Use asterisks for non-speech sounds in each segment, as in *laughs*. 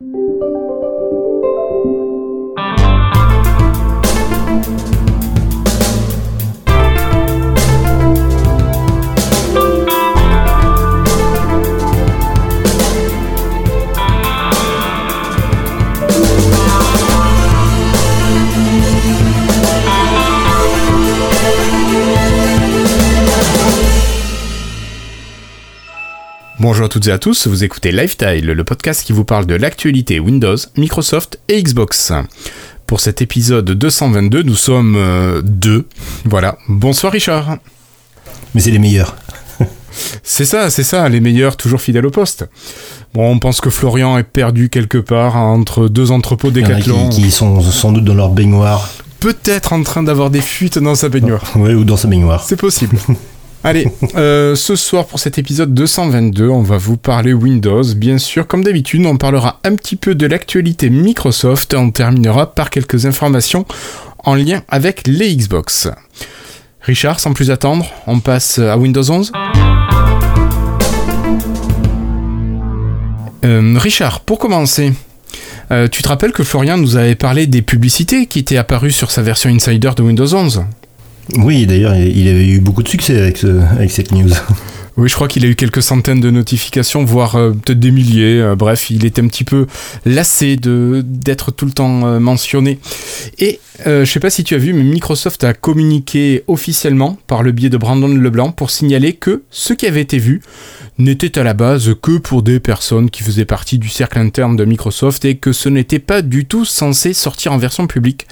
you Bonjour à toutes et à tous, vous écoutez Lifestyle, le podcast qui vous parle de l'actualité Windows, Microsoft et Xbox. Pour cet épisode 222, nous sommes euh, deux. Voilà. Bonsoir Richard. Mais c'est les meilleurs. *laughs* c'est ça, c'est ça, les meilleurs, toujours fidèles au poste. Bon, on pense que Florian est perdu quelque part entre deux entrepôts décathlon. Qui, qui sont sans doute dans leur baignoire. Peut-être en train d'avoir des fuites dans sa baignoire. *laughs* Oui, ou dans sa baignoire. C'est possible. *laughs* Allez, euh, ce soir pour cet épisode 222, on va vous parler Windows. Bien sûr, comme d'habitude, on parlera un petit peu de l'actualité Microsoft. On terminera par quelques informations en lien avec les Xbox. Richard, sans plus attendre, on passe à Windows 11 euh, Richard, pour commencer, euh, tu te rappelles que Florian nous avait parlé des publicités qui étaient apparues sur sa version Insider de Windows 11 oui, d'ailleurs, il avait eu beaucoup de succès avec, cette news. Oui, je crois qu'il a eu quelques centaines de notifications, voire euh, peut-être des milliers. Euh, bref, il était un petit peu lassé de d'être tout le temps euh, mentionné. Et je sais pas si tu as vu, mais Microsoft a communiqué officiellement par le biais de Brandon Leblanc pour signaler que ce qui avait été vu n'était à la base que pour des personnes qui faisaient partie du cercle interne de Microsoft et que ce n'était pas du tout censé sortir en version publique.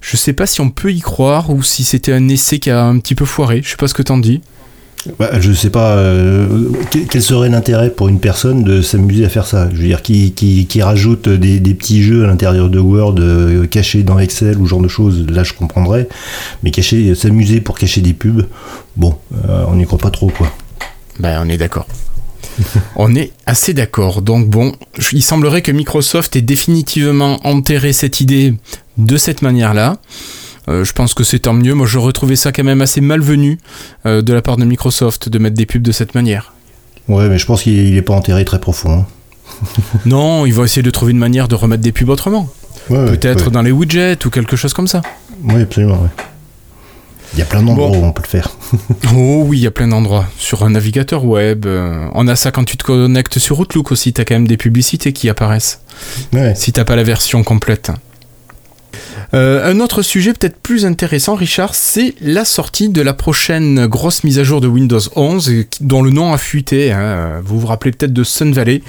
Je sais pas si on peut y croire ou si c'était un essai qui a un petit peu foiré. Je sais pas ce que t'en dis. Bah, je sais pas euh, quel serait l'intérêt pour une personne de s'amuser à faire ça? Je veux dire, qui, qui, rajoute des, petits jeux à l'intérieur de Word euh, cachés dans Excel ou genre de choses, là je comprendrais. Mais cacher, s'amuser pour cacher des pubs, bon, euh, on n'y croit pas trop quoi. Ben, on est d'accord. *laughs* on est assez d'accord. Donc bon, il semblerait que Microsoft ait définitivement enterré cette idée de cette manière-là. Euh, je pense que c'est tant mieux. Moi, je retrouvais ça quand même assez malvenu euh, de la part de Microsoft de mettre des pubs de cette manière. Ouais, mais je pense qu'il n'est pas enterré très profond. Hein. *laughs* non, ils vont essayer de trouver une manière de remettre des pubs autrement. Peut-être dans les widgets ou quelque chose comme ça. Oui, absolument. Il y a plein d'endroits où on peut le faire. *laughs* oh oui, il y a plein d'endroits. Sur un navigateur web. Euh, on a ça quand tu te connectes sur Outlook aussi. Tu as quand même des publicités qui apparaissent. Ouais. Si t'as pas la version complète. Euh, un autre sujet peut-être plus intéressant, Richard, c'est la sortie de la prochaine grosse mise à jour de Windows 11, dont le nom a fuité. Hein. Vous vous rappelez peut-être de Sun Valley,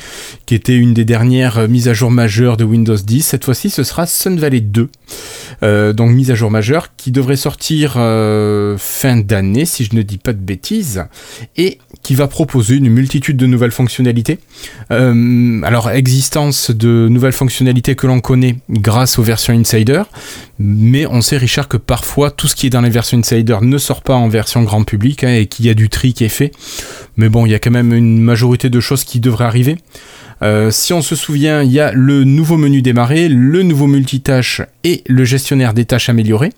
qui était une des dernières mises à jour majeures de Windows 10. Cette fois-ci, ce sera Sun Valley 2. Euh, donc mise à jour majeure qui devrait sortir euh, fin d'année, si je ne dis pas de bêtises, et qui va proposer une multitude de nouvelles fonctionnalités. alors, existence de nouvelles fonctionnalités que l'on connaît grâce aux versions Insider, mais on sait, Richard, que parfois tout ce qui est dans les versions Insider ne sort pas en version grand public hein, et qu'il y a du tri qui est fait. Mais bon, il y a quand même une majorité de choses qui devraient arriver. Euh, si on se souvient, il y a le nouveau menu démarrer, le nouveau multitâche et le gestionnaire des tâches améliorées.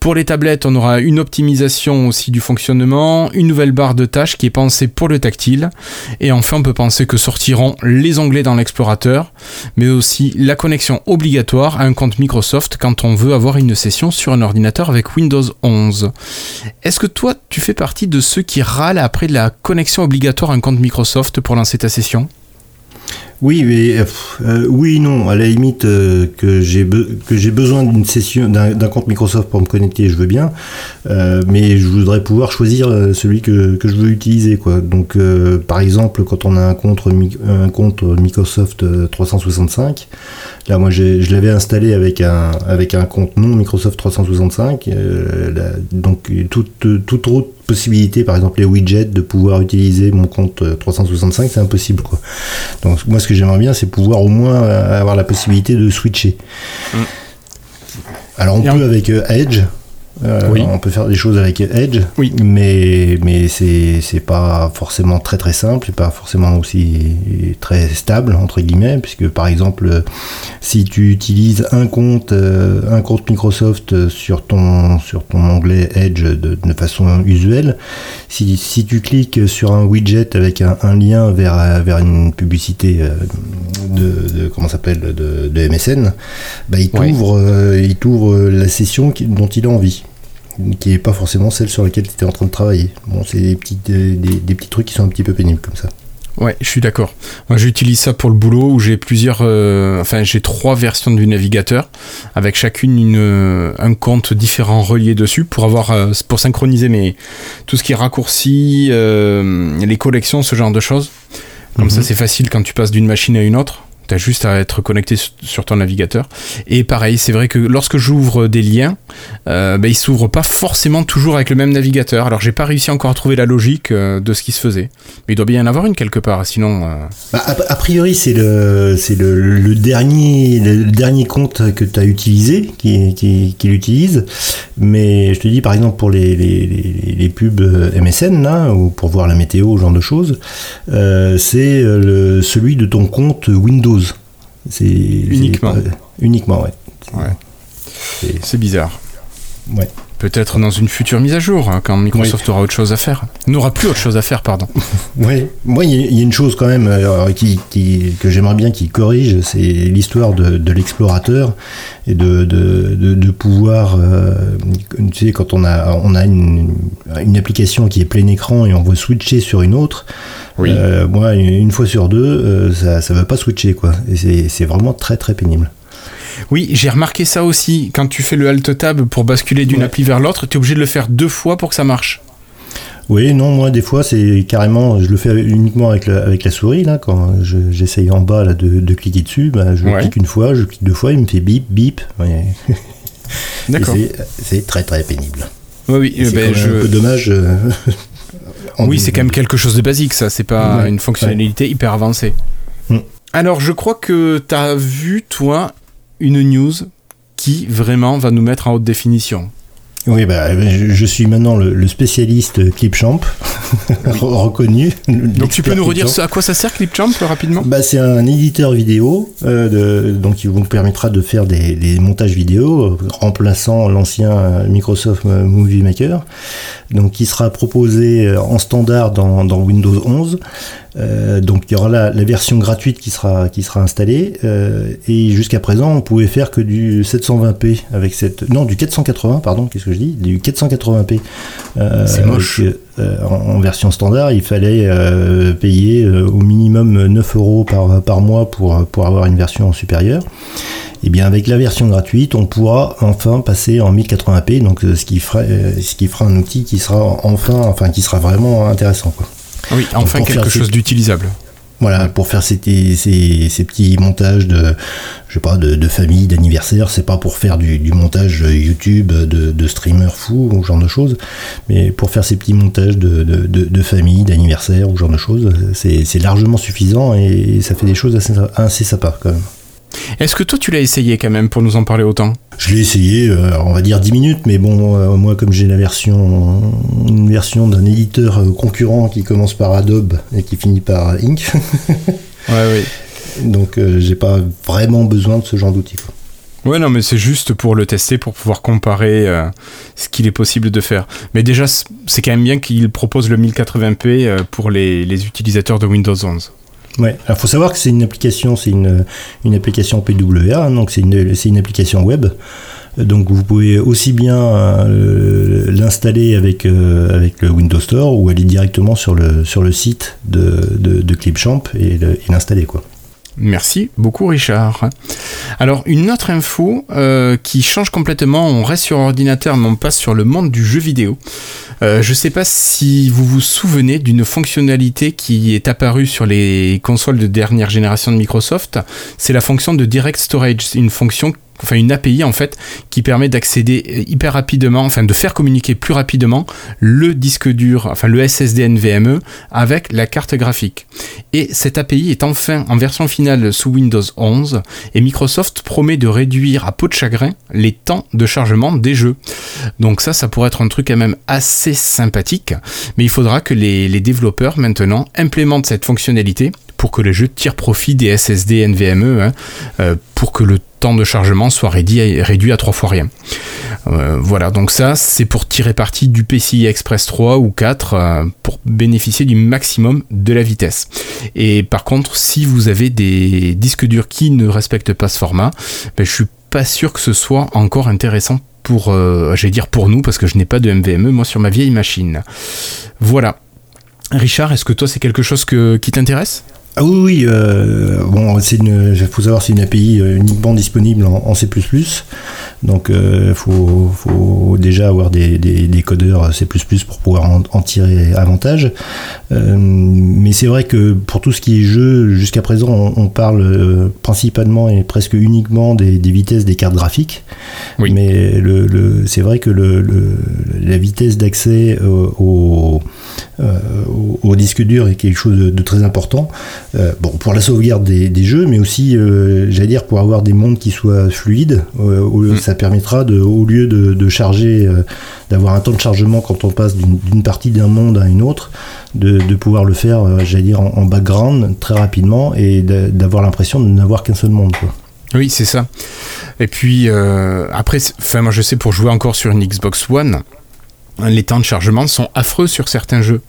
Pour les tablettes, on aura une optimisation aussi du fonctionnement, une nouvelle barre de tâches qui est pensée pour le tactile, et enfin on peut penser que sortiront les onglets dans l'explorateur, mais aussi la connexion obligatoire à un compte Microsoft quand on veut avoir une session sur un ordinateur avec Windows 11. Est-ce que toi tu fais partie de ceux qui râlent après la connexion obligatoire à un compte Microsoft pour lancer ta session? Oui, mais euh, oui, non. À la limite euh, que j'ai besoin d'une session d'un compte Microsoft pour me connecter, je veux bien. Euh, mais je voudrais pouvoir choisir celui que, que je veux utiliser, quoi. Donc, par exemple, quand on a un compte Microsoft 365, là, moi, je l'avais installé avec un avec un compte non Microsoft 365. donc, toute toute autre possibilité, par exemple les widgets, de pouvoir utiliser mon compte 365, c'est impossible, quoi. Donc, que j'aimerais bien, c'est pouvoir au moins avoir la possibilité de switcher. Mm. Alors on peut avec euh, oui. On peut faire des choses avec Edge, oui. mais, mais c'est pas forcément très très simple, pas forcément aussi très stable, entre guillemets, puisque par exemple, si tu utilises un compte, un compte Microsoft sur ton, sur ton onglet Edge de, de façon usuelle, si, si, tu cliques sur un widget avec un, lien vers, vers une publicité de, de comment s'appelle de, de, MSN, bah, il t'ouvre il t'ouvre la session dont il a envie qui n'est pas forcément celle sur laquelle tu étais en train de travailler. Bon, c'est des petits, des, petits trucs qui sont un petit peu pénibles comme ça. Ouais, je suis d'accord. Moi, j'utilise ça pour le boulot où j'ai plusieurs, euh, enfin, j'ai trois versions du navigateur avec chacune une, euh, un compte différent relié dessus pour avoir, euh, pour synchroniser mes, tout ce qui est raccourci, les collections, ce genre de choses. Comme ça, mhm. c'est facile quand tu passes d'une machine à une autre. T'as juste à être connecté sur ton navigateur. Et pareil, c'est vrai que lorsque j'ouvre des liens, euh, bah, ils s'ouvrent pas forcément toujours avec le même navigateur. Alors j'ai pas réussi encore à trouver la logique euh, de ce qui se faisait. Mais il doit bien y en avoir une quelque part, sinon. Euh, bah, a, priori, c'est le, c'est le, dernier, le dernier compte que tu as utilisé qui, qui, l'utilise. Mais je te dis, par exemple, pour les, les, les, pubs MSN, là, ou pour voir la météo, ce genre de choses, c'est celui de ton compte Windows. C'est uniquement. uniquement, ouais. ouais. C'est bizarre. Ouais. Peut-être dans une future mise à jour, hein, quand Microsoft aura autre chose à faire. N'aura plus autre chose à faire, pardon. *laughs* oui, moi, il y, a une chose quand même euh, qui, que j'aimerais bien qu'il corrige, c'est l'histoire de, l'explorateur et de, de, pouvoir, euh, tu sais, quand on a, on a une, une, application qui est plein écran et on veut switcher sur une autre, oui. Euh, moi, une fois sur deux, ça ne veut pas switcher, quoi. Et c'est vraiment très très pénible. Oui, j'ai remarqué ça aussi. Quand tu fais le Alt Tab pour basculer d'une appli vers l'autre, tu es obligé de le faire deux fois pour que ça marche. Oui, non, moi des fois c'est carrément, je le fais uniquement avec la, avec la souris là, quand j'essaye en bas là, de, cliquer dessus, bah, je clique une fois, je clique deux fois, il me fait bip bip. *laughs* D'accord. C'est très très pénible. Oui, oui, c'est ben, un peu dommage. Euh, *laughs* oui, c'est quand même quelque chose de basique, ça. C'est pas une fonctionnalité hyper avancée. Mm. Alors, je crois que tu as vu, toi, une news qui vraiment va nous mettre en haute définition. Oui, bah, je, suis maintenant le, spécialiste Clipchamp, *laughs* reconnu. Donc tu peux nous redire à quoi ça sert Clipchamp rapidement? Bah, C'est un éditeur vidéo, euh, de, donc qui vous permettra de faire des, montages vidéo, remplaçant l'ancien Microsoft Movie Maker, donc qui sera proposé en standard dans, dans Windows 11. Euh, donc il y aura la, la, version gratuite qui sera, qui sera installée. Euh, et jusqu'à présent, on pouvait faire que du 720p avec cette. Non, du 480, pardon, qu'est-ce que je dis? Du 480p. Euh, C'est moche. en, version standard, il fallait payer au minimum 9 euros par, par mois pour, pour avoir une version supérieure. Et bien avec la version gratuite, on pourra enfin passer en 1080p, donc ce qui fera, ce qui fera un outil qui sera enfin, enfin qui sera vraiment intéressant. Quoi. Oui, enfin quelque chose d'utilisable. Voilà, pour faire ces, ces, ces, petits montages de, je sais pas, de, de famille, d'anniversaire, c'est pas pour faire du, du montage YouTube de, de streamers fous ou ce genre de choses, mais pour faire ces petits montages de, de, de famille, d'anniversaire ou ce genre de choses, c'est largement suffisant et ça fait des choses assez, assez sympas quand même. Est-ce que toi tu l'as essayé quand même pour nous en parler autant? Je l'ai essayé, euh, on va dire 10 minutes, mais bon, euh, moi comme j'ai la version, une version d'un éditeur euh, concurrent qui commence par Adobe et qui finit par Ink. *laughs* ouais, oui. Donc j'ai pas vraiment besoin de ce genre d'outil. Ouais, non, mais c'est juste pour le tester, pour pouvoir comparer ce qu'il est possible de faire. Mais déjà, c'est quand même bien qu'il propose le 1080p pour les, les utilisateurs de Windows 11. Ouais, alors faut savoir que c'est une application, c'est une, une application PWA, hein, donc c'est une, une application web. Donc vous pouvez aussi bien euh, l'installer avec, euh, avec le Windows Store ou aller directement sur le, sur le site de, de, de Clipchamp et l'installer quoi. Merci beaucoup Richard. Alors une autre info euh, qui change complètement, on reste sur ordinateur mais on passe sur le monde du jeu vidéo. Euh, je ne sais pas si vous vous souvenez d'une fonctionnalité qui est apparue sur les consoles de dernière génération de Microsoft, c'est la fonction de Direct Storage, une fonction enfin une API en fait, qui permet d'accéder hyper rapidement, enfin de faire communiquer plus rapidement le disque dur, enfin le SSD NVMe avec la carte graphique. Et cette API est enfin en version finale sous Windows 11 et Microsoft promet de réduire à peau de chagrin les temps de chargement des jeux. Donc ça, ça pourrait être un truc quand même assez sympathique, mais il faudra que les, les développeurs maintenant implémentent cette fonctionnalité pour que les jeux tirent profit des SSD NVMe, hein, euh, pour que le temps de chargement soit réduit, réduit à trois fois rien. Euh, voilà, donc ça, c'est pour tirer parti du PCI Express 3 ou 4 euh, pour bénéficier du maximum de la vitesse. Et par contre, si vous avez des disques durs qui ne respectent pas ce format, ben, je suis pas sûr que ce soit encore intéressant pour, j'allais pour nous, parce que je n'ai pas de NVMe, moi, sur ma vieille machine. Voilà. Richard, est-ce que toi, c'est quelque chose qui t'intéresse? Ah oui, oui euh, bon, il faut savoir c'est une API euh, uniquement disponible en, C++, donc il euh, faut, déjà avoir des, codeurs C++ pour pouvoir en, tirer avantage. mais c'est vrai que pour tout ce qui est jeu, jusqu'à présent, on, parle principalement et presque uniquement des, vitesses des cartes graphiques. Mais le, c'est vrai que la vitesse d'accès au, au, disque dur est quelque chose de très important. Euh, bon, pour la sauvegarde des, jeux, mais aussi, euh, j'allais dire, pour avoir des mondes qui soient fluides. Euh, mm. Ça permettra, de, au lieu de, charger, d'avoir un temps de chargement quand on passe d'une partie d'un monde à une autre, de, pouvoir le faire, j'allais dire, en, background très rapidement et d'avoir l'impression de n'avoir qu'un seul monde. Oui, c'est ça. Et puis, après, enfin, moi je sais, pour jouer encore sur une Xbox One, les temps de chargement sont affreux sur certains jeux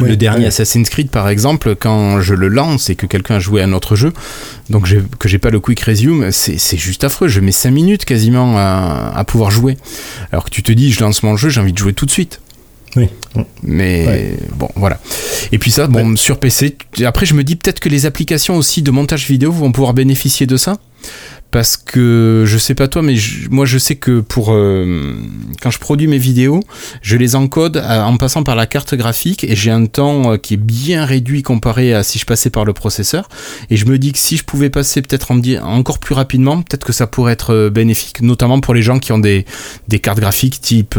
le dernier Assassin's Creed, par exemple, quand je le lance et que quelqu'un a joué à un autre jeu, donc que j'ai pas le quick resume, c'est juste affreux. Je mets 5 minutes quasiment à, pouvoir jouer. Alors que tu te dis, je lance mon jeu, j'ai envie de jouer tout de suite. Oui. Mais bon, voilà. Et puis ça, bon, sur PC. Après, je me dis peut-être que les applications aussi de montage vidéo vont pouvoir bénéficier de ça parce que je sais pas toi, mais moi je sais que pour euh, quand je produis mes vidéos, je les encode en passant par la carte graphique et j'ai un temps euh, qui est bien réduit comparé à si je passais par le processeur. Et je me dis que si je pouvais passer peut-être encore plus rapidement, peut-être que ça pourrait être euh, bénéfique, notamment pour les gens qui ont des, des cartes graphiques type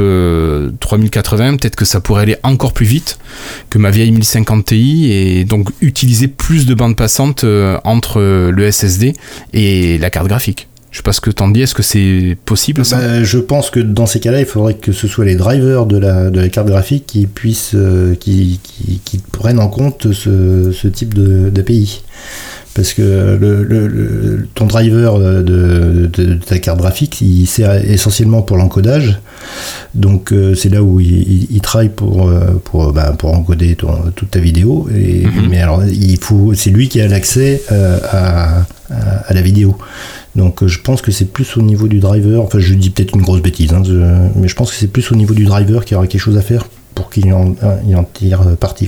3080, peut-être que ça pourrait aller encore plus vite que ma vieille 1050 Ti et donc utiliser plus de bandes passantes entre le SSD et la carte graphique. Je sais pas ce que t'en dis, est-ce que c'est possible ça? Bah, Je pense que dans ces cas-là, il faudrait que ce soit les drivers de la, de la carte graphique qui puissent, euh, qui, qui, prennent en compte ce, ce type d'API parce que le, ton driver de, ta carte graphique, il sert essentiellement pour l'encodage. Donc euh, c'est là où il, travaille pour, euh, pour, bah, pour encoder toute ta vidéo. Et, mhm. Mais alors, il faut, c'est lui qui a l'accès euh, à, à, la vidéo. Donc je pense que c'est plus au niveau du driver, enfin je dis peut-être une grosse bêtise, hein, mais je pense que c'est plus au niveau du driver qu'il y aura quelque chose à faire pour qu'il en, en, tire parti.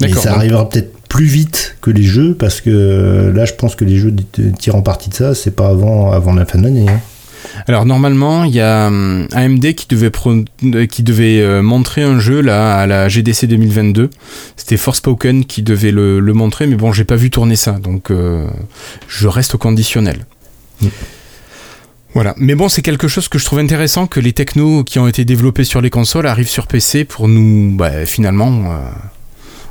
Mais ça arrivera peut-être plus vite que les jeux parce que euh, là je pense que les jeux tirent en partie de ça c'est pas avant avant la fin de l'année hein. Alors normalement, il y a AMD qui devait, euh, qui devait euh, montrer un jeu là à la GDC 2022. C'était Forspoken qui devait le, montrer, mais bon, j'ai pas vu tourner ça, donc je reste au conditionnel. Voilà. Mais bon, c'est quelque chose que je trouve intéressant que les technos qui ont été développés sur les consoles arrivent sur PC pour nous, bah, finalement,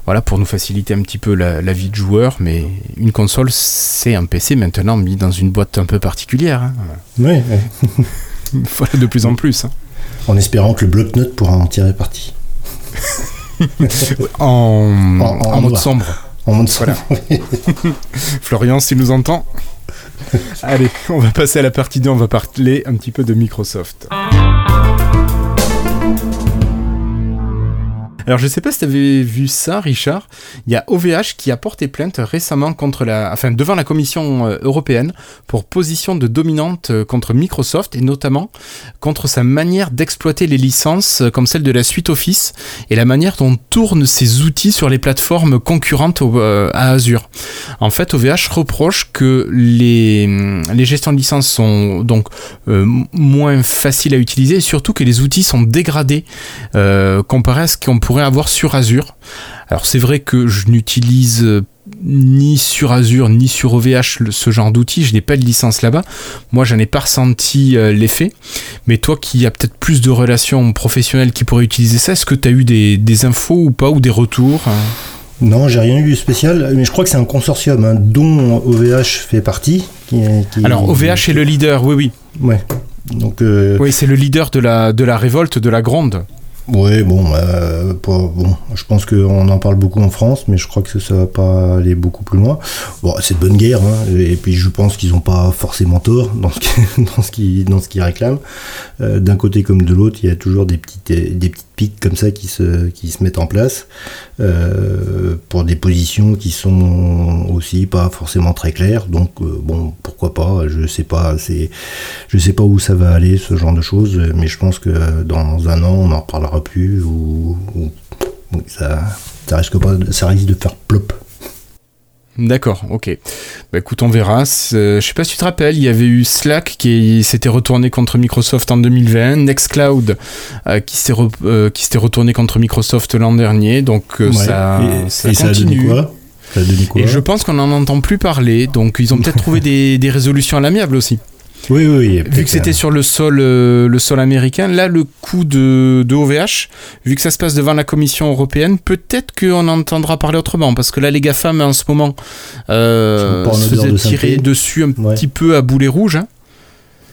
voilà, pour nous faciliter un petit peu la, vie de joueur, mais une console, c'est un PC maintenant mis dans une boîte un peu particulière. Hein. Oui. *laughs* voilà, de plus en plus. Hein. En espérant que le bloc-notes pourra en tirer parti. *laughs* en, mode sombre. En mode sombre. *laughs* Florian, s'il nous entend. Allez, on va passer à la partie 2, on va parler un petit peu de Microsoft. Alors je sais pas si tu avais vu ça, Richard. Il y a OVH qui a porté plainte récemment contre la, enfin devant la Commission euh, européenne pour position de dominante euh, contre Microsoft et notamment contre sa manière d'exploiter les licences euh, comme celle de la suite Office et la manière dont tournent ses outils sur les plateformes concurrentes à Azure. En fait, OVH reproche que les, les gestions de licences sont donc moins faciles à utiliser et surtout que les outils sont dégradés comparé à ce qu'on pourrait avoir sur Azure. Alors c'est vrai que je n'utilise ni sur Azure ni sur OVH ce genre d'outil. Je n'ai pas de licence là-bas. Moi, j'en ai pas ressenti euh, l'effet. Mais toi qui as peut-être plus de relations professionnelles qui pourraient utiliser ça, est-ce que tu as eu des, infos ou pas ou des retours hein? Non, j'ai rien eu de spécial, mais je crois que c'est un consortium hein, dont OVH fait partie. Alors OVH est le leader, oui, oui. Ouais. Donc, euh, Oui, c'est le leader de la, de la révolte de la Gronde. Oui, bon, euh, bon, je pense qu'on en parle beaucoup en France, mais je crois que ça, va pas aller beaucoup plus loin. Bon, c'est de bonne guerre, hein, et puis je pense qu'ils n'ont pas forcément tort dans ce qu'ils *laughs* dans ce qu'ils réclament. Euh, d'un côté comme de l'autre, il y a toujours des petites des petites pics comme ça qui se qui se mettent en place euh, pour des positions qui sont aussi pas forcément très claires. Donc euh, bon, pourquoi pas Je sais pas, c'est je sais pas où ça va aller ce genre de choses, mais je pense que dans un an on en reparlera plus ou, ça, ça, risque pas, ça risque de faire plop. D'accord, ok. Bah écoute, on verra. Euh, je sais pas si tu te rappelles, il y avait eu Slack qui s'était retourné contre Microsoft en 2020, Nextcloud euh, qui s'était euh, qui s'était retourné contre Microsoft l'an dernier, donc ça, ça continue. Ça quoi? Et je pense qu'on n'en entend plus parler, donc ils ont peut-être trouvé des, des résolutions à l'amiable aussi. Oui, oui, Vu que c'était sur le sol, euh, le sol américain, là, le coup de, de, OVH, vu que ça se passe devant la Commission européenne, peut-être qu'on entendra parler autrement, parce que là, les GAFAM, en ce moment, euh, se faisaient tirer dessus un petit peu à boulet rouge. Hein.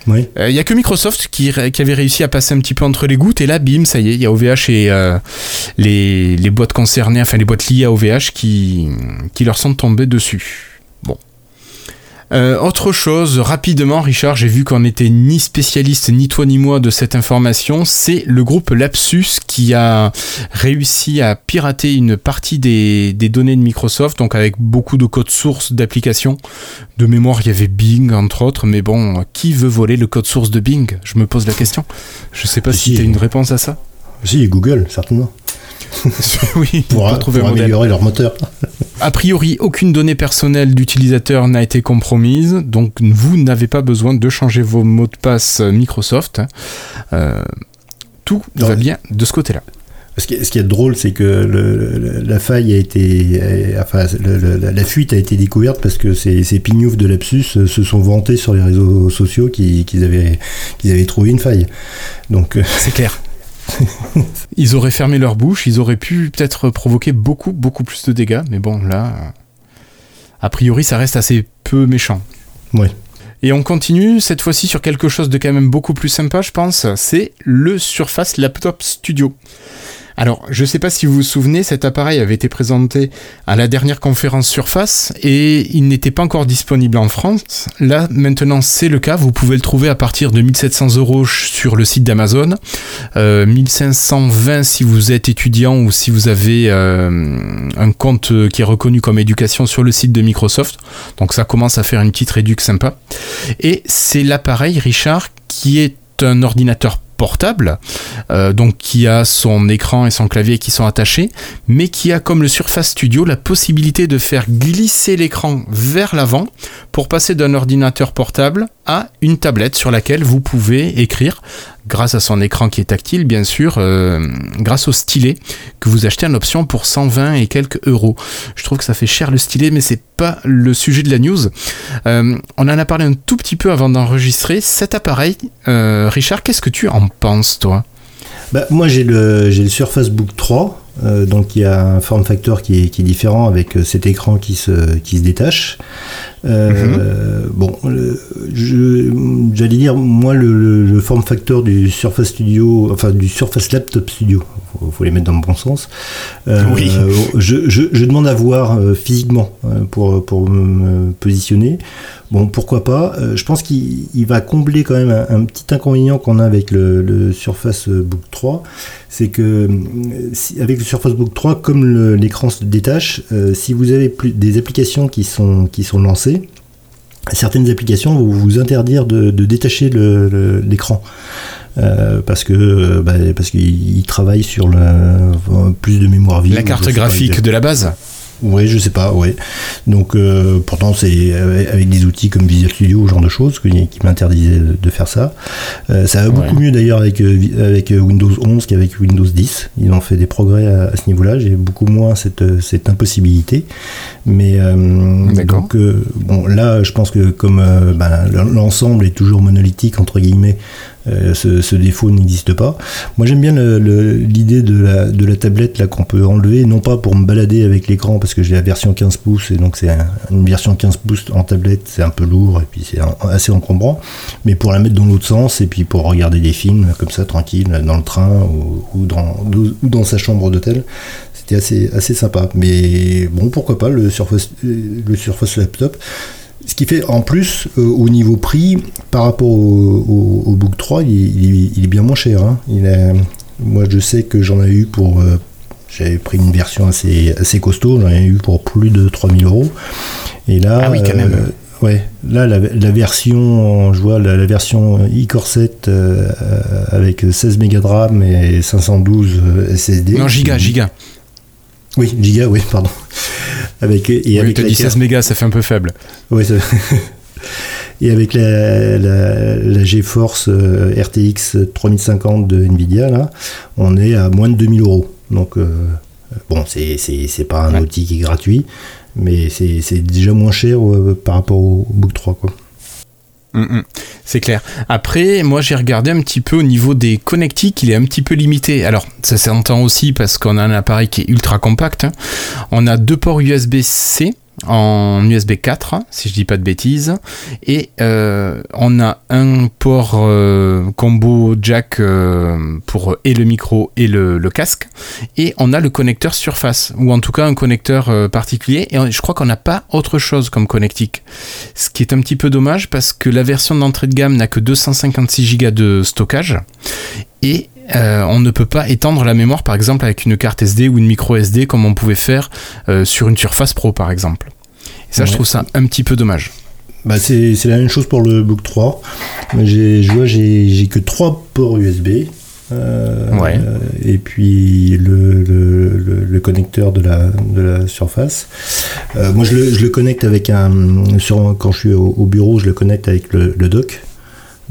Il n'y euh, a que Microsoft qui, qui, avait réussi à passer un petit peu entre les gouttes, et là, bim, ça y est, il y a OVH et euh, les, les boîtes concernées, enfin les boîtes liées à OVH qui, qui leur sont tombées dessus. Euh, autre chose, rapidement, Richard, j'ai vu qu'on n'était ni spécialiste, ni toi ni moi de cette information. C'est le groupe Lapsus qui a réussi à pirater une partie des, données de Microsoft, donc avec beaucoup de codes source d'applications. De mémoire, il y avait Bing, entre autres, mais bon, qui veut voler le code source de Bing? Je me pose la question. Je sais pas si, tu as une réponse à ça. Si, Google, certainement. *laughs* oui, pour, trouver améliorer leur moteur. A priori, aucune donnée personnelle d'utilisateur n'a été compromise, donc vous n'avez pas besoin de changer vos mots de passe Microsoft. Euh, tout va bien de ce côté-là. Ce qui, est, drôle, c'est que la faille a été, enfin, la fuite a été découverte parce que ces, ces pignoufs de Lapsus se sont vantés sur les réseaux sociaux qu'ils avaient, qu'ils avaient trouvé une faille. Donc, c'est clair. *laughs* ils auraient fermé leur bouche, ils auraient pu peut-être provoquer beaucoup, beaucoup plus de dégâts, mais bon, là, a priori, ça reste assez peu méchant. Oui. Et on continue cette fois-ci sur quelque chose de quand même beaucoup plus sympa, je pense, c'est le Surface Laptop Studio. Alors, je ne sais pas si vous vous souvenez, cet appareil avait été présenté à la dernière conférence Surface et il n'était pas encore disponible en France. Là, maintenant, c'est le cas. Vous pouvez le trouver à partir de 1700 euros sur le site d'Amazon, euh, 1520 si vous êtes étudiant ou si vous avez euh, un compte qui est reconnu comme éducation sur le site de Microsoft. Donc, ça commence à faire une petite réduction sympa. Et c'est l'appareil, Richard, qui est un ordinateur portable, euh, donc qui a son écran et son clavier qui sont attachés, mais qui a comme le Surface Studio la possibilité de faire glisser l'écran vers l'avant pour passer d'un ordinateur portable à une tablette sur laquelle vous pouvez écrire grâce à son écran qui est tactile, bien sûr, euh, grâce au stylet que vous achetez en option pour 120 et quelques euros. Je trouve que ça fait cher le stylet, mais c'est pas le sujet de la news. Euh, on en a parlé un tout petit peu avant d'enregistrer. Cet appareil, euh, Richard, qu'est-ce que tu en penses, toi? Bah, Moi, j'ai le, le Surface Book 3. donc il y a un form factor qui est, qui est différent avec cet écran qui se, qui se détache. Euh, bon, j'allais dire, moi, le, form factor du Surface Studio, enfin du Surface Laptop Studio, faut, faut les mettre dans le bon sens. Euh, oui. je, je, demande à voir euh, physiquement pour, pour me positionner. Bon, pourquoi pas. je pense qu'il va combler quand même un, petit inconvénient qu'on a avec le, Surface Book 3, c'est que avec le Surface Book 3, comme l'écran se détache, si vous avez plus, des applications qui sont, qui sont lancées, certaines applications vont vous interdire de, détacher l'écran. Euh, parce que bah, parce qu'il travaille sur le, plus de mémoire vive. La carte graphique de la base. Oui, je sais pas, ouais. Donc, euh, pourtant, c'est avec des outils comme Visual Studio, ce genre de choses, qui, m'interdisaient de faire ça. Euh, ça va beaucoup mieux d'ailleurs avec, euh, avec Windows 11 qu'avec Windows 10. Ils ont fait des progrès à, ce niveau-là. J'ai beaucoup moins cette, cette impossibilité. Mais donc, bon, là, je pense que comme ben, l'ensemble est toujours monolithique, entre guillemets, euh, ce, défaut n'existe pas. Moi j'aime bien l'idée de la, tablette là qu'on peut enlever, non pas pour me balader avec l'écran parce que j'ai la version 15 pouces et donc c'est une version 15 pouces en tablette, c'est un peu lourd et puis c'est assez encombrant, mais pour la mettre dans l'autre sens et puis pour regarder des films comme ça tranquille dans le train ou, dans, sa chambre d'hôtel, c'était assez, assez sympa. Mais bon, pourquoi pas le Surface, le Surface Laptop ce qui fait en plus, euh, au niveau prix, par rapport au, Book 3, il, est bien moins cher. Hein. Il moi, je sais que j'en ai eu pour. Euh, j'avais pris une version assez, assez costaud, j'en ai eu pour plus de 3000 euros. Et là. Ah oui, quand même. Euh, ouais, là, la, version, je vois la, version e-corset avec 16 Mb de RAM et 512 SSD. Non, giga, giga. Oui, giga, oui, pardon. Avec, et avec dit 16 mégas, ça fait un peu faible. Oui, *laughs* Et avec la, la, GeForce euh, RTX 3050 de Nvidia, là, on est à moins de 2000 euros. Donc, euh, bon, c'est pas un outil qui est gratuit, mais c'est déjà moins cher euh, par rapport au Book 3, quoi. Mm, mm. c'est clair. Après, moi j'ai regardé un petit peu au niveau des connectiques, il est un petit peu limité. Alors, ça s'entend aussi parce qu'on a un appareil qui est ultra compact. Hein. On a deux ports USB-C en USB 4, si je dis pas de bêtises, et euh, on a un port euh, combo jack euh, pour et le micro et le, casque, et on a le connecteur surface, ou en tout cas un connecteur particulier, et je crois qu'on n'a pas autre chose comme connectique, ce qui est un petit peu dommage parce que la version d'entrée de gamme n'a que 256 Go de stockage, et euh, on ne peut pas étendre la mémoire par exemple avec une carte SD ou une micro SD comme on pouvait faire euh, sur une Surface Pro par exemple. Et ça je trouve ça un petit peu dommage. Bah c'est la même chose pour le Book 3. J'ai, je vois j'ai que trois ports USB. Euh, et puis le, connecteur de la, de la surface. moi je le, connecte avec un. Sur, quand je suis au, bureau, je le connecte avec le, dock.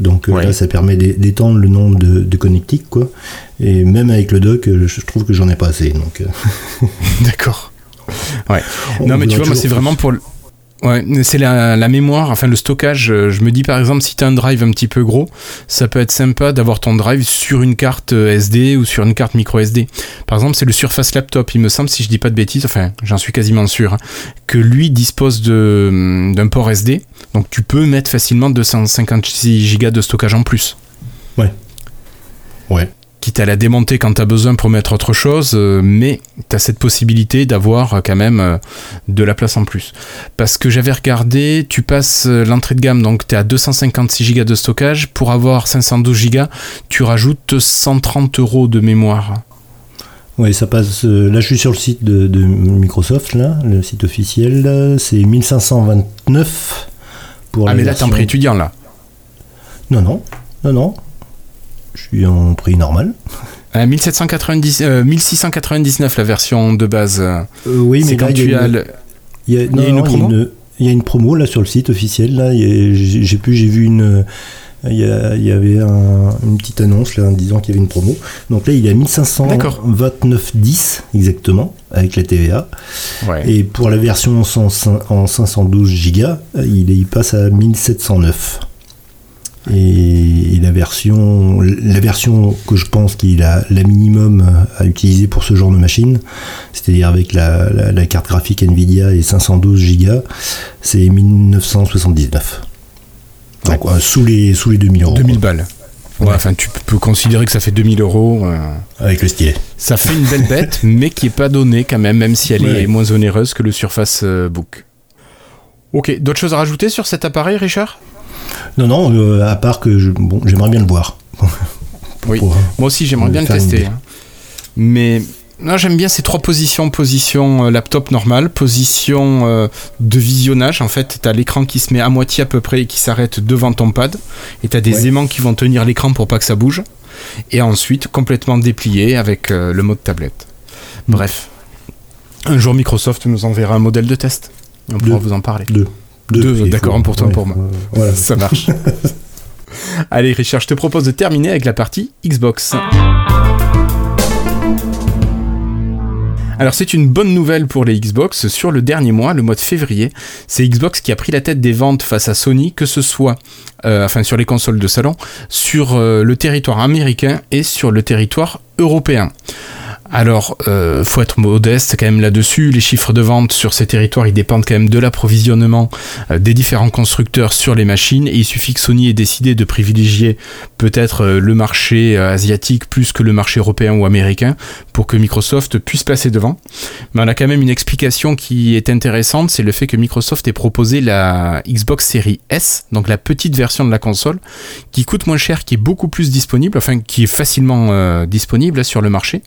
Donc euh, là, ça permet d'étendre le nombre de, connectiques, quoi. Et même avec le dock, euh, je trouve que j'en ai pas assez. Donc. Euh. *laughs* D'accord. Ouais. non, mais tu vois, moi, c'est vraiment pour. Ouais, c'est la, la, mémoire, enfin le stockage. Je me dis par exemple, si tu as un drive un petit peu gros, ça peut être sympa d'avoir ton drive sur une carte SD ou sur une carte micro SD. Par exemple, c'est le Surface Laptop, il me semble, si je dis pas de bêtises, enfin j'en suis quasiment sûr, hein, que lui dispose d'un port SD donc tu peux mettre facilement 256 Go de stockage en plus. Ouais. À la démonter quand tu as besoin pour mettre autre chose, euh, mais tu as cette possibilité d'avoir euh, quand même euh, de la place en plus. Parce que j'avais regardé, tu passes l'entrée de gamme, donc tu es à 256 Go de stockage. Pour avoir 512 Go, tu rajoutes 130 euros de mémoire. Oui, ça passe. là, je suis sur le site de, de Microsoft, là, le site officiel. C'est 1529 ah, mais là, t'es en étudiant, là Non, non, non, non. Je suis en prix normal. 1790, 1699 la version de base. Euh, oui, mais quand tu as Il y a, une promo. Il y, a une promo là sur le site officiel. Là, j'ai pu, j'ai vu une. Il y, y avait une petite annonce là en disant qu'il y avait une promo. Donc là, il est à 1529,10 exactement avec la TVA. Et pour la version en, 512 Go, il, passe à 1709. Et, la version, la version que je pense qu'il a la minimum à utiliser pour ce genre de machine, c'est-à-dire avec la, carte graphique Nvidia et 512 Go, c'est 1979. Donc sous les sous les 2000 euros. 2000 balles. Enfin, tu peux considérer que ça fait 2000 euros. Euh, Avec le stylet. Ça fait une belle bête, mais qui est pas donnée quand même, même si elle est moins onéreuse que le Surface euh, Book. Ok, d'autres choses à rajouter sur cet appareil, Richard? Non, non, euh, à part que bon, j'aimerais bien le voir. *laughs* oui, moi aussi j'aimerais bien le tester. Hein. Mais non, j'aime bien ces trois positions. Position euh, laptop normal, position euh, de visionnage. En fait, tu as l'écran qui se met à moitié à peu près et qui s'arrête devant ton pad. Et tu as des aimants qui vont tenir l'écran pour pas que ça bouge. Et ensuite, complètement déplié avec euh, le mode tablette. Bref. Un jour, Microsoft nous enverra un modèle de test. On pourra vous en parler. Deux. Deux, d'accord, un pour toi, pour moi. voilà. Ça marche. *laughs* Allez, Richard, je te propose de terminer avec la partie Xbox. Alors c'est une bonne nouvelle pour les Xbox. Sur le dernier mois, le mois de février, c'est Xbox qui a pris la tête des ventes face à Sony, que ce soit euh, enfin sur les consoles de salon, sur euh, le territoire américain et sur le territoire européen. Alors, euh, faut être modeste quand même là-dessus. Les chiffres de vente sur ces territoires, ils dépendent quand même de l'approvisionnement euh, des différents constructeurs sur les machines. Et il suffit que Sony ait décidé de privilégier peut-être euh, le marché euh, asiatique plus que le marché européen ou américain pour que Microsoft puisse passer devant. Mais on a quand même une explication qui est intéressante, c'est le fait que Microsoft ait proposé la Xbox Series S, donc la petite version de la console, qui coûte moins cher, qui est beaucoup plus disponible, enfin qui est facilement disponible sur le marché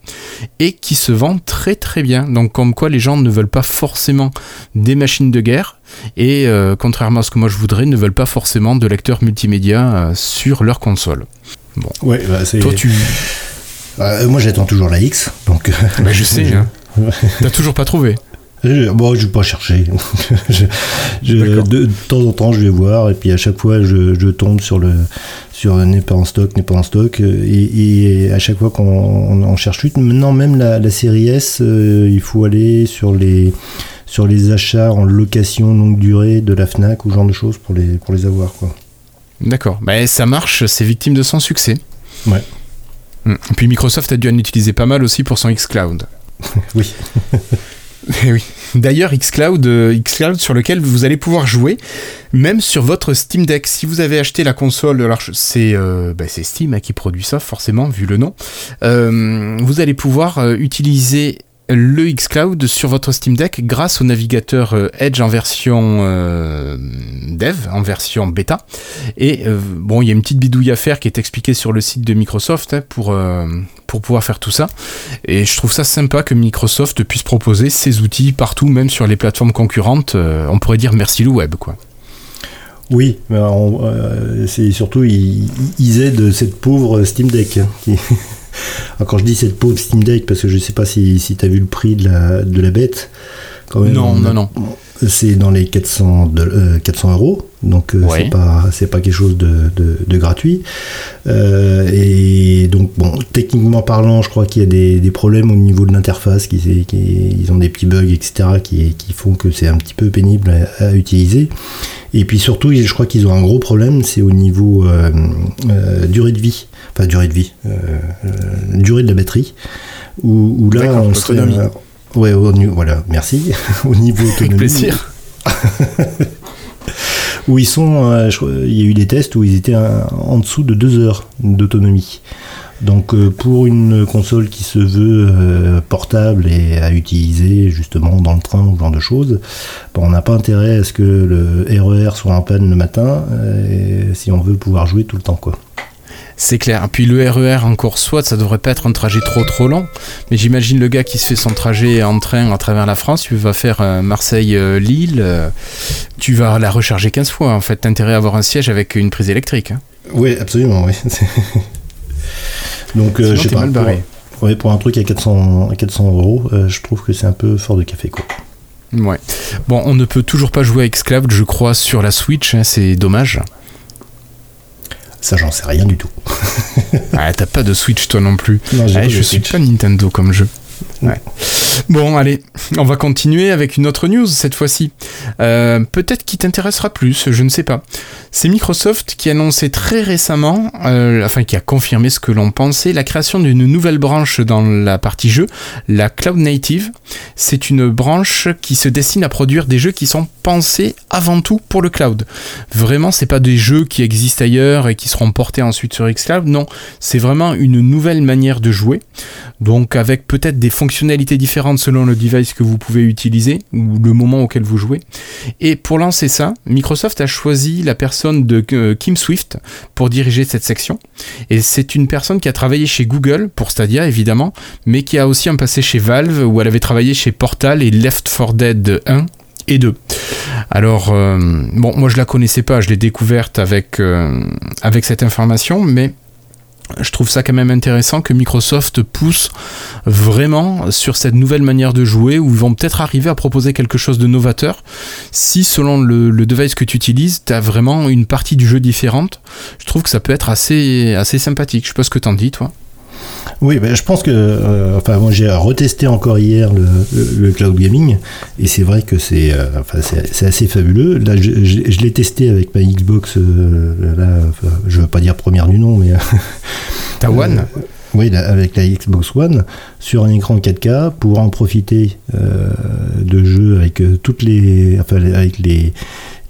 et qui se vend très très bien. Donc comme quoi les gens ne veulent pas forcément des machines de guerre et euh, contrairement à ce que moi je voudrais, ne veulent pas forcément de lecteurs multimédia euh, sur leur console. Bon. Ouais, bah, Toi tu... Bah, moi j'attends toujours la X, donc... Bah, je *laughs* sais, hein. T'as toujours pas trouvé Bon, je vais pas chercher. *laughs* de, temps en temps, je vais voir, et puis à chaque fois, je, tombe sur le sur n'est pas en stock, n'est pas en stock, et, à chaque fois qu'on en cherche une, maintenant même la, série S, euh, il faut aller sur les sur les achats en location longue durée de la Fnac ou ce genre de choses pour les pour les avoir quoi. D'accord, bah, ça marche, c'est victime de son succès. Ouais. Hum. Et puis Microsoft a dû en utiliser pas mal aussi pour son xCloud. *laughs* oui. *laughs* *laughs* Eh oui. D'ailleurs, xCloud, euh, xCloud sur lequel vous allez pouvoir jouer, même sur votre Steam Deck. Si vous avez acheté la console, alors c'est euh, bah, Steam hein, qui produit ça, forcément, vu le nom. Euh, vous allez pouvoir utiliser le xCloud sur votre Steam Deck grâce au navigateur euh, Edge en version euh, dev, en version bêta. Et euh, bon, il y a une petite bidouille à faire qui est expliquée sur le site de Microsoft hein, pour, pour pouvoir faire tout ça. Et je trouve ça sympa que Microsoft puisse proposer ces outils partout, même sur les plateformes concurrentes. on pourrait dire merci le web, quoi. Oui, c'est surtout ils, aident cette pauvre Steam Deck hein, *laughs* quand je dis cette pauvre Steam Deck, parce que je sais pas si, si tu as vu le prix de la, de la bête. Quand même, non, non, non. C'est dans les 400, de, 400 euh, euros, donc euh, c'est pas c'est pas quelque chose de, de, gratuit. Euh, et donc bon, techniquement parlant, je crois qu'il y a des, des, problèmes au niveau de l'interface, qui, qui, ils ont des petits bugs, etc., qui, qui font que c'est un petit peu pénible à, à, utiliser. Et puis surtout, je crois qu'ils ont un gros problème, c'est au niveau durée de vie enfin durée de vie, euh, durée de la batterie, où, là on serait, euh, ouais, voilà, merci, *laughs* au niveau autonomie. plaisir. *laughs* où ils sont, il y a eu des tests où ils étaient en dessous de 2 heures d'autonomie. Donc pour une console qui se veut portable et à utiliser justement dans le train ou ce genre de choses, ben, on n'a pas intérêt à ce que le RER e soit en panne le matin si on veut pouvoir jouer tout le temps quoi. C'est clair. Puis le RER encore soit, ça devrait pas être un trajet trop trop long. Mais j'imagine le gars qui se fait son trajet en train à travers la France, tu vas faire euh, Marseille-Lille, euh, tu vas la recharger 15 fois. En fait, t'as intérêt à avoir un siège avec une prise électrique. Hein. Oui, absolument, oui. *laughs* Donc, euh, je sais pas. Mal barré. Pour, pour un truc à 400, 400 euros, je trouve que c'est un peu fort de café, quoi. Ouais. Bon, on ne peut toujours pas jouer à Xcloud, je crois, sur la Switch, hein, c'est dommage. Ça, j'en sais rien du tout. ah, t'as pas de Switch toi non plus. Non, ah, je suis pas Nintendo comme jeu. Bon, allez, on va continuer avec une autre news cette fois-ci. Euh, peut-être qui t'intéressera plus, je ne sais pas. C'est Microsoft qui a annoncé très récemment, euh, enfin qui a confirmé ce que l'on pensait, la création d'une nouvelle branche dans la partie jeu, la Cloud Native. C'est une branche qui se destine à produire des jeux qui sont pensés avant tout pour le cloud. Vraiment, c'est pas des jeux qui existent ailleurs et qui seront portés ensuite sur Xcloud. Non, c'est vraiment une nouvelle manière de jouer. Donc avec peut-être des fonctionnalités différentes selon le device que vous pouvez utiliser ou le moment auquel vous jouez. Et pour lancer ça, Microsoft a choisi la personne de euh, Kim Swift pour diriger cette section. Et c'est une personne qui a travaillé chez Google pour Stadia évidemment, mais qui a aussi un passé chez Valve où elle avait travaillé chez Portal et Left 4 Dead 1 et 2. Alors, euh, bon, moi je la connaissais pas, je l'ai découverte avec, euh, avec cette information, mais je trouve ça quand même intéressant que Microsoft pousse vraiment sur cette nouvelle manière de jouer où ils vont peut-être arriver à proposer quelque chose de novateur si selon le, device que tu utilises, tu as vraiment une partie du jeu différente. Je trouve que ça peut être assez, assez sympathique. Je sais pas ce que t'en dis, toi. Oui, ben, je pense que, euh, enfin, moi j'ai retesté encore hier le, cloud gaming et c'est vrai que c'est, euh, enfin, c'est, assez fabuleux. Là, je, l'ai testé avec ma Xbox, euh, là, je veux pas dire première du nom, mais ta One? Oui, avec la Xbox One, sur un écran 4K, pour en profiter de jeux avec toutes les, enfin, avec les,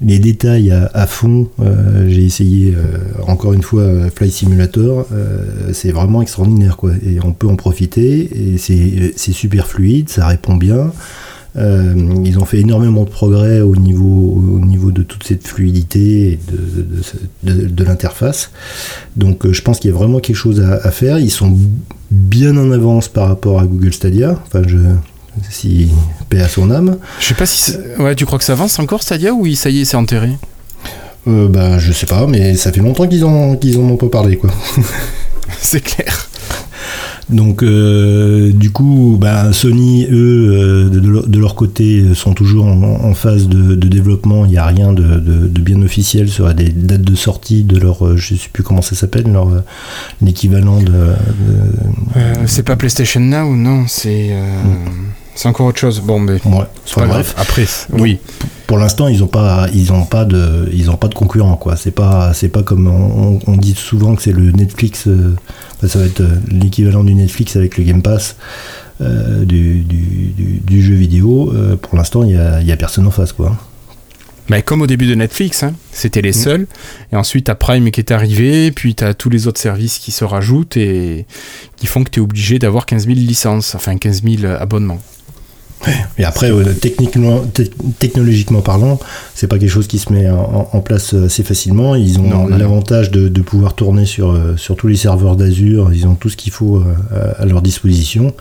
les détails à, fond. Euh, j'ai essayé euh, encore une fois Fly Simulator. Euh, c'est vraiment extraordinaire quoi. Et on peut en profiter. Et c'est super fluide, ça répond bien. ils ont fait énormément de progrès au niveau, au niveau de toute cette fluidité et de, l'interface. Donc je pense qu'il y a vraiment quelque chose à, à, faire. Ils sont bien en avance par rapport à Google Stadia. Enfin, je, si paix à son âme. Je sais pas si. Ouais, tu crois que ça avance encore Stadia ou ça y est, c'est enterré? Euh, Bah, je sais pas, mais ça fait longtemps qu'ils en, qu'ils en ont pas parlé, quoi. *laughs* c'est clair. Donc, euh, du coup, bah, Sony, eux, euh, de, leur côté, sont toujours en, phase de, développement. Il n'y a rien de, bien officiel sur des dates de sortie de leur, euh, je sais plus comment ça s'appelle, leur l'équivalent de. c'est pas PlayStation Now, non C'est. Hmm. C'est encore autre chose. Bon, mais ouais. bref. Après, oui. Pour l'instant, ils n'ont pas, ils ont pas de, ils ont pas de concurrent quoi. C'est pas, c'est pas comme on, dit souvent que c'est le Netflix. Euh, ça va être euh, l'équivalent du Netflix avec le Game Pass euh, du, du, jeu vidéo. pour l'instant, il y a, y a, personne en face quoi. Mais comme au début de Netflix, hein, c'était les mm. seuls. Et ensuite, as Prime qui est arrivé, puis tu as tous les autres services qui se rajoutent et qui font que tu es obligé d'avoir 15 000 licences, enfin 15 000 abonnements. Et après, euh, techniquement, technologiquement parlant, c'est pas quelque chose qui se met en, place assez facilement. Ils ont l'avantage de, pouvoir tourner sur, euh, sur tous les serveurs d'Azure. Ils ont tout ce qu'il faut euh, à, leur disposition.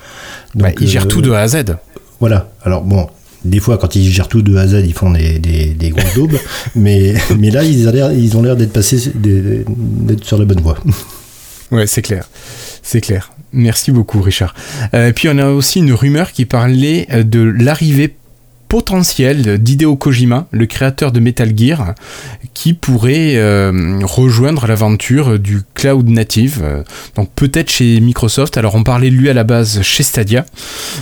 Bah, ils gèrent tout de A à Z. Voilà. Alors bon, des fois, quand ils gèrent tout de A à Z, ils font des, des, grosses *laughs* daubes. mais, mais là, ils ont l'air, ils ont l'air d'être passés, d'être sur la bonne voie. Ouais, c'est clair. C'est clair. Merci beaucoup, Richard. Euh, puis on a aussi une rumeur qui parlait euh, de l'arrivée potentielle d'Hideo Kojima, le créateur de Metal Gear, qui pourrait euh, rejoindre l'aventure du cloud native. donc peut-être chez Microsoft. Alors on parlait de lui à la base chez Stadia,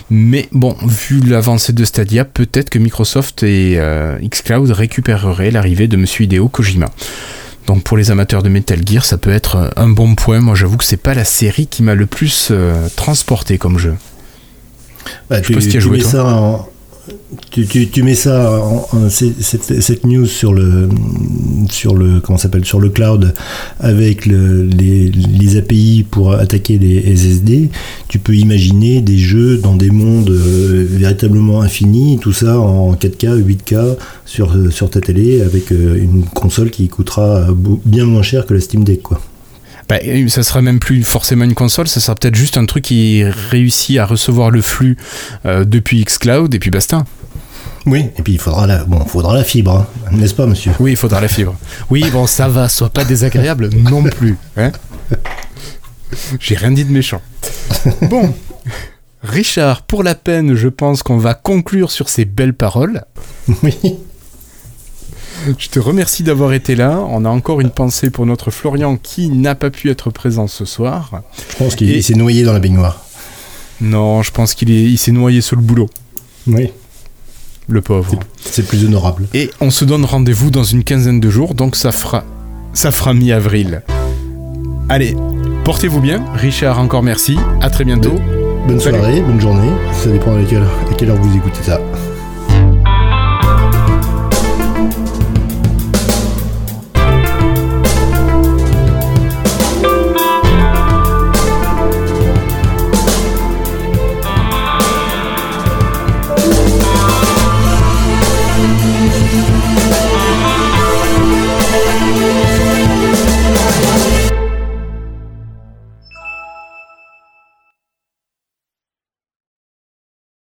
mais bon, vu l'avancée de Stadia, peut-être que Microsoft et xCloud récupéreraient l'arrivée de Monsieur Hideo Kojima. Donc pour les amateurs de Metal Gear, ça peut être un bon point. Moi, j'avoue que c'est pas la série qui m'a le plus euh, transporté comme jeu. Bah, tu, sais joué, ça en, tu, mets ça, cette, news sur le, sur le, comment s'appelle, sur le cloud avec les, API pour attaquer les SSD. Tu peux imaginer des jeux dans des mondes euh, véritablement infinis, tout ça en 4K, 8K sur, sur ta télé avec euh, une console qui coûtera bien moins cher que la Steam Deck, quoi. Bah, ça sera même plus forcément une console, ça sera peut-être juste un truc qui réussit à recevoir le flux euh, depuis xCloud et puis basta. Oui, et puis il faudra la, bon, faudra la fibre, hein. n'est-ce pas, monsieur? Oui, il faudra la fibre. Oui, bon, ça va, soit pas désagréable *laughs* non plus. Hein J'ai rien dit de méchant. Bon, Richard, pour la peine, je pense qu'on va conclure sur ces belles paroles. Oui. Je te remercie d'avoir été là. On a encore une pensée pour notre Florian qui n'a pas pu être présent ce soir. Je pense qu'il s'est noyé dans la baignoire. Non, je pense qu'il s'est noyé sur le boulot. Oui. Le pauvre. C'est plus honorable. Et on se donne rendez-vous dans une quinzaine de jours, donc ça fera, ça fera mi-avril. Allez, portez-vous bien. Richard, encore merci. À très bientôt. Bonne soirée, bonne journée. Ça dépend à quelle heure vous écoutez ça.